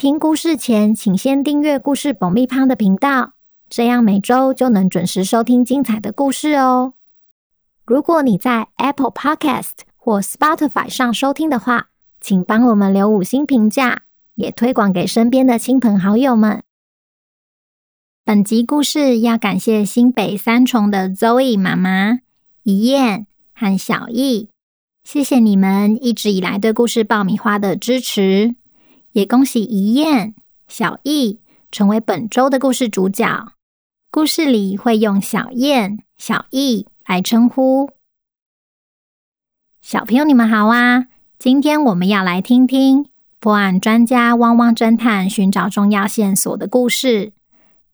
听故事前，请先订阅“故事爆米花”的频道，这样每周就能准时收听精彩的故事哦。如果你在 Apple Podcast 或 Spotify 上收听的话，请帮我们留五星评价，也推广给身边的亲朋好友们。本集故事要感谢新北三重的 Zoe 妈妈、怡燕和小艺，谢谢你们一直以来对故事爆米花的支持。也恭喜怡燕、小易成为本周的故事主角。故事里会用小燕、小易来称呼。小朋友，你们好啊！今天我们要来听听破案专家汪汪侦探寻找重要线索的故事。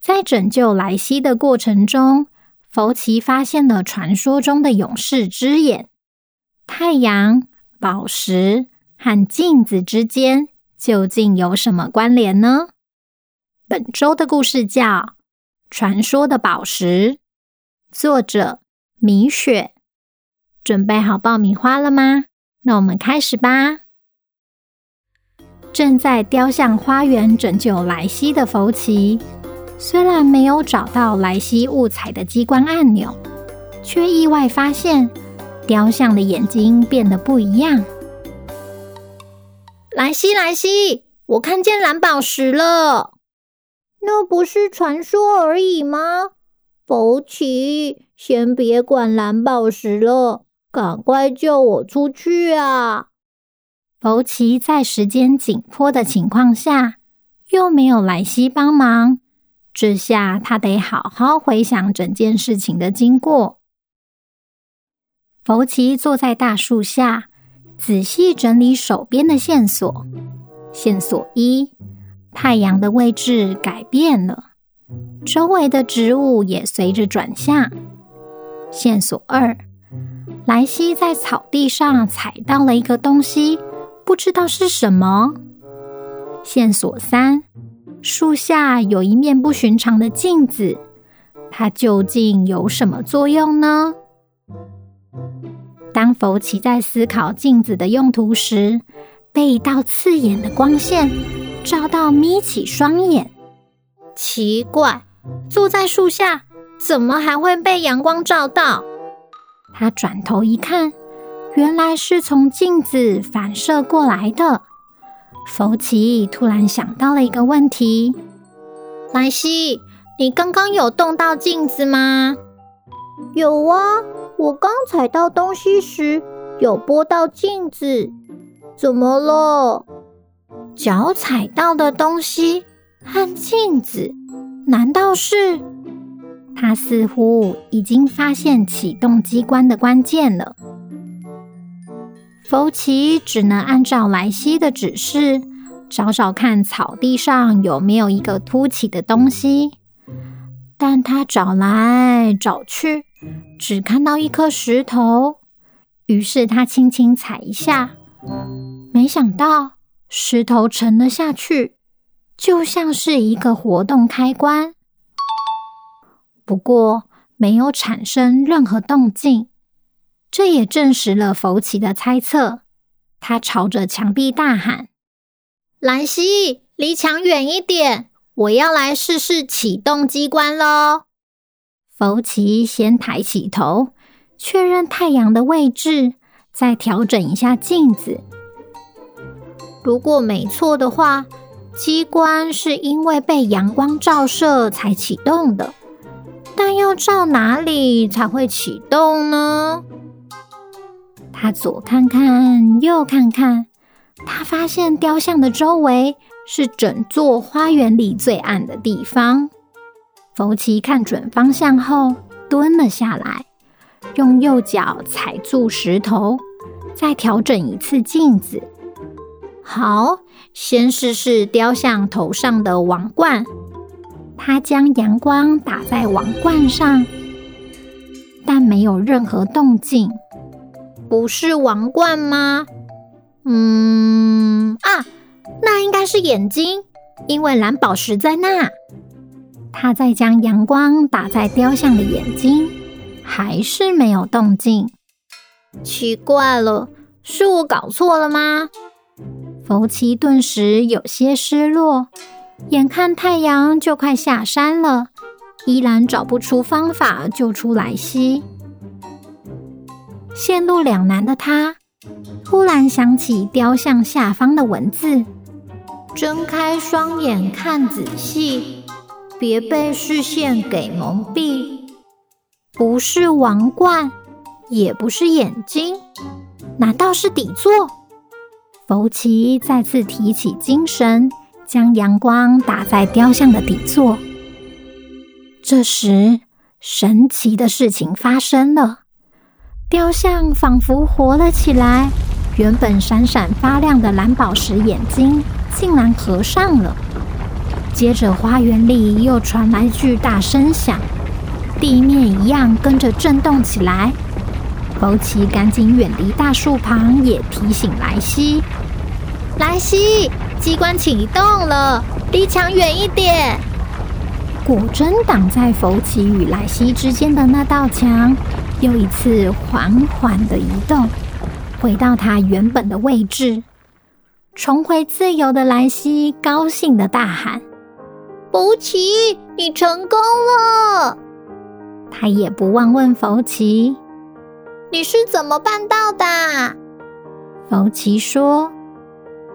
在拯救莱西的过程中，福奇发现了传说中的勇士之眼——太阳、宝石和镜子之间。究竟有什么关联呢？本周的故事叫《传说的宝石》，作者米雪。准备好爆米花了吗？那我们开始吧。正在雕像花园拯救莱西的福奇，虽然没有找到莱西误踩的机关按钮，却意外发现雕像的眼睛变得不一样。莱西，莱西，我看见蓝宝石了。那不是传说而已吗？福奇，先别管蓝宝石了，赶快救我出去啊！福奇在时间紧迫的情况下，又没有莱西帮忙，这下他得好好回想整件事情的经过。福奇坐在大树下。仔细整理手边的线索。线索一：太阳的位置改变了，周围的植物也随着转向。线索二：莱西在草地上踩到了一个东西，不知道是什么。线索三：树下有一面不寻常的镜子，它究竟有什么作用呢？当福奇在思考镜子的用途时，被一道刺眼的光线照到，眯起双眼。奇怪，坐在树下，怎么还会被阳光照到？他转头一看，原来是从镜子反射过来的。福奇突然想到了一个问题：莱西，你刚刚有动到镜子吗？有啊。我刚踩到东西时，有拨到镜子，怎么了？脚踩到的东西和镜子，难道是？他似乎已经发现启动机关的关键了。福奇只能按照莱西的指示，找找看草地上有没有一个凸起的东西，但他找来找去。只看到一颗石头，于是他轻轻踩一下，没想到石头沉了下去，就像是一个活动开关。不过没有产生任何动静，这也证实了福奇的猜测。他朝着墙壁大喊：“兰西，离墙远一点，我要来试试启动机关喽！”福奇先抬起头，确认太阳的位置，再调整一下镜子。如果没错的话，机关是因为被阳光照射才启动的。但要照哪里才会启动呢？他左看看，右看看，他发现雕像的周围是整座花园里最暗的地方。福奇看准方向后，蹲了下来，用右脚踩住石头，再调整一次镜子。好，先试试雕像头上的王冠。他将阳光打在王冠上，但没有任何动静。不是王冠吗？是眼睛，因为蓝宝石在那。他在将阳光打在雕像的眼睛，还是没有动静。奇怪了，是我搞错了吗？福奇顿时有些失落，眼看太阳就快下山了，依然找不出方法救出莱西。陷入两难的他，忽然想起雕像下方的文字：“睁开双眼看仔细，别被视线给蒙蔽。”不是王冠，也不是眼睛，难道是底座？福奇再次提起精神，将阳光打在雕像的底座。这时，神奇的事情发生了。雕像仿佛活了起来，原本闪闪发亮的蓝宝石眼睛竟然合上了。接着，花园里又传来巨大声响，地面一样跟着震动起来。福奇赶紧远离大树旁，也提醒莱西：“莱西，机关启动了，离墙远一点。”果真挡在福奇与莱西之间的那道墙。又一次缓缓的移动，回到它原本的位置，重回自由的莱西高兴的大喊：“福奇，你成功了！”他也不忘问福奇：“你是怎么办到的？”福奇说：“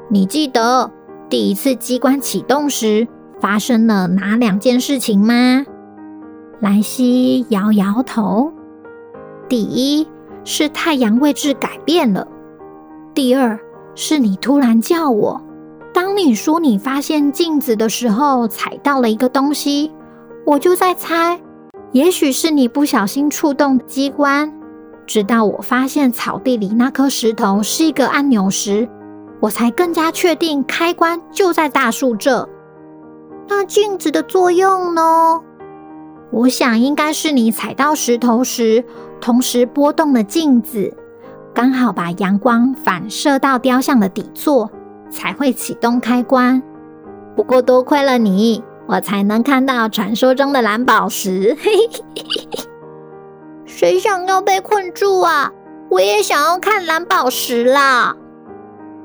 你记得第一次机关启动时发生了哪两件事情吗？”莱西摇摇头。第一是太阳位置改变了，第二是你突然叫我。当你说你发现镜子的时候，踩到了一个东西，我就在猜，也许是你不小心触动机关。直到我发现草地里那颗石头是一个按钮时，我才更加确定开关就在大树这。那镜子的作用呢？我想应该是你踩到石头时，同时拨动了镜子，刚好把阳光反射到雕像的底座，才会启动开关。不过多亏了你，我才能看到传说中的蓝宝石。谁想要被困住啊？我也想要看蓝宝石啦！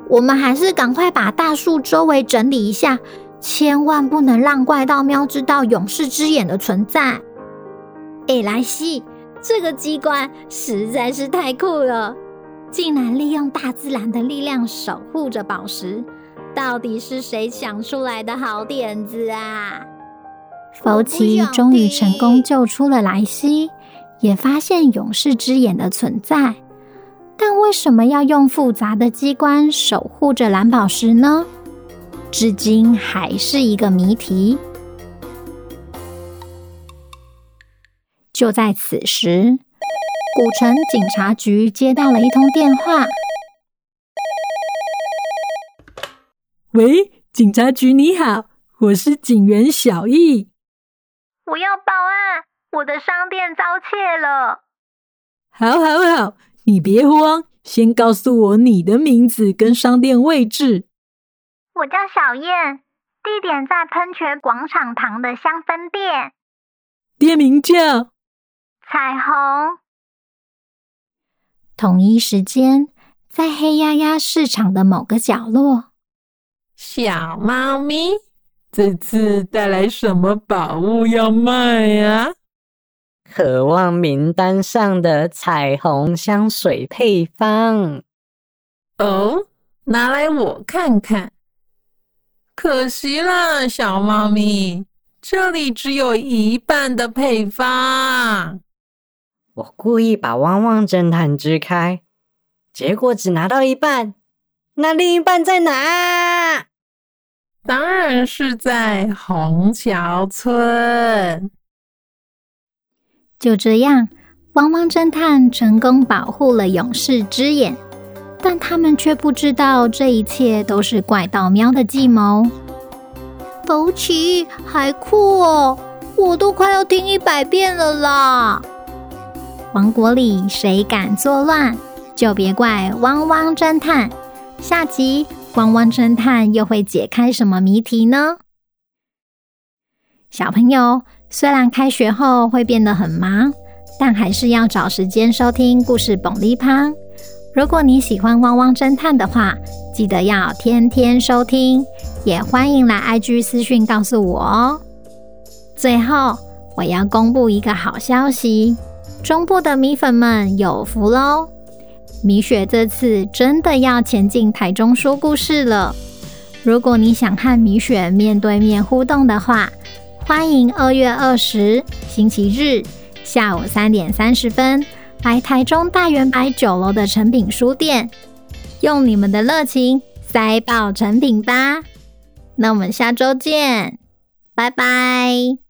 我们还是赶快把大树周围整理一下。千万不能让怪盗喵知道勇士之眼的存在。哎，莱西，这个机关实在是太酷了，竟然利用大自然的力量守护着宝石，到底是谁想出来的好点子啊？福奇终于成功救出了莱西，也发现勇士之眼的存在，但为什么要用复杂的机关守护着蓝宝石呢？至今还是一个谜题。就在此时，古城警察局接到了一通电话。喂，警察局你好，我是警员小易。我要报案，我的商店遭窃了。好，好，好，你别慌，先告诉我你的名字跟商店位置。我叫小燕，地点在喷泉广场旁的香氛店。店名叫彩虹。同一时间，在黑压压市场的某个角落，小猫咪，这次带来什么宝物要卖呀？渴望名单上的彩虹香水配方。哦，拿来我看看。可惜了，小猫咪，这里只有一半的配方。我故意把汪汪侦探支开，结果只拿到一半。那另一半在哪？当然是在虹桥村。就这样，汪汪侦探成功保护了勇士之眼。但他们却不知道，这一切都是怪盗喵的计谋。福奇，还酷哦！我都快要听一百遍了啦！王国里谁敢作乱，就别怪汪汪侦探。下集汪汪侦探又会解开什么谜题呢？小朋友，虽然开学后会变得很忙，但还是要找时间收听故事蹦哩趴。如果你喜欢汪汪侦探的话，记得要天天收听，也欢迎来 IG 私讯告诉我哦。最后，我要公布一个好消息。中部的米粉们有福喽！米雪这次真的要前进台中说故事了。如果你想和米雪面对面互动的话，欢迎二月二十星期日下午三点三十分来台中大远百九楼的诚品书店，用你们的热情塞爆诚品吧！那我们下周见，拜拜。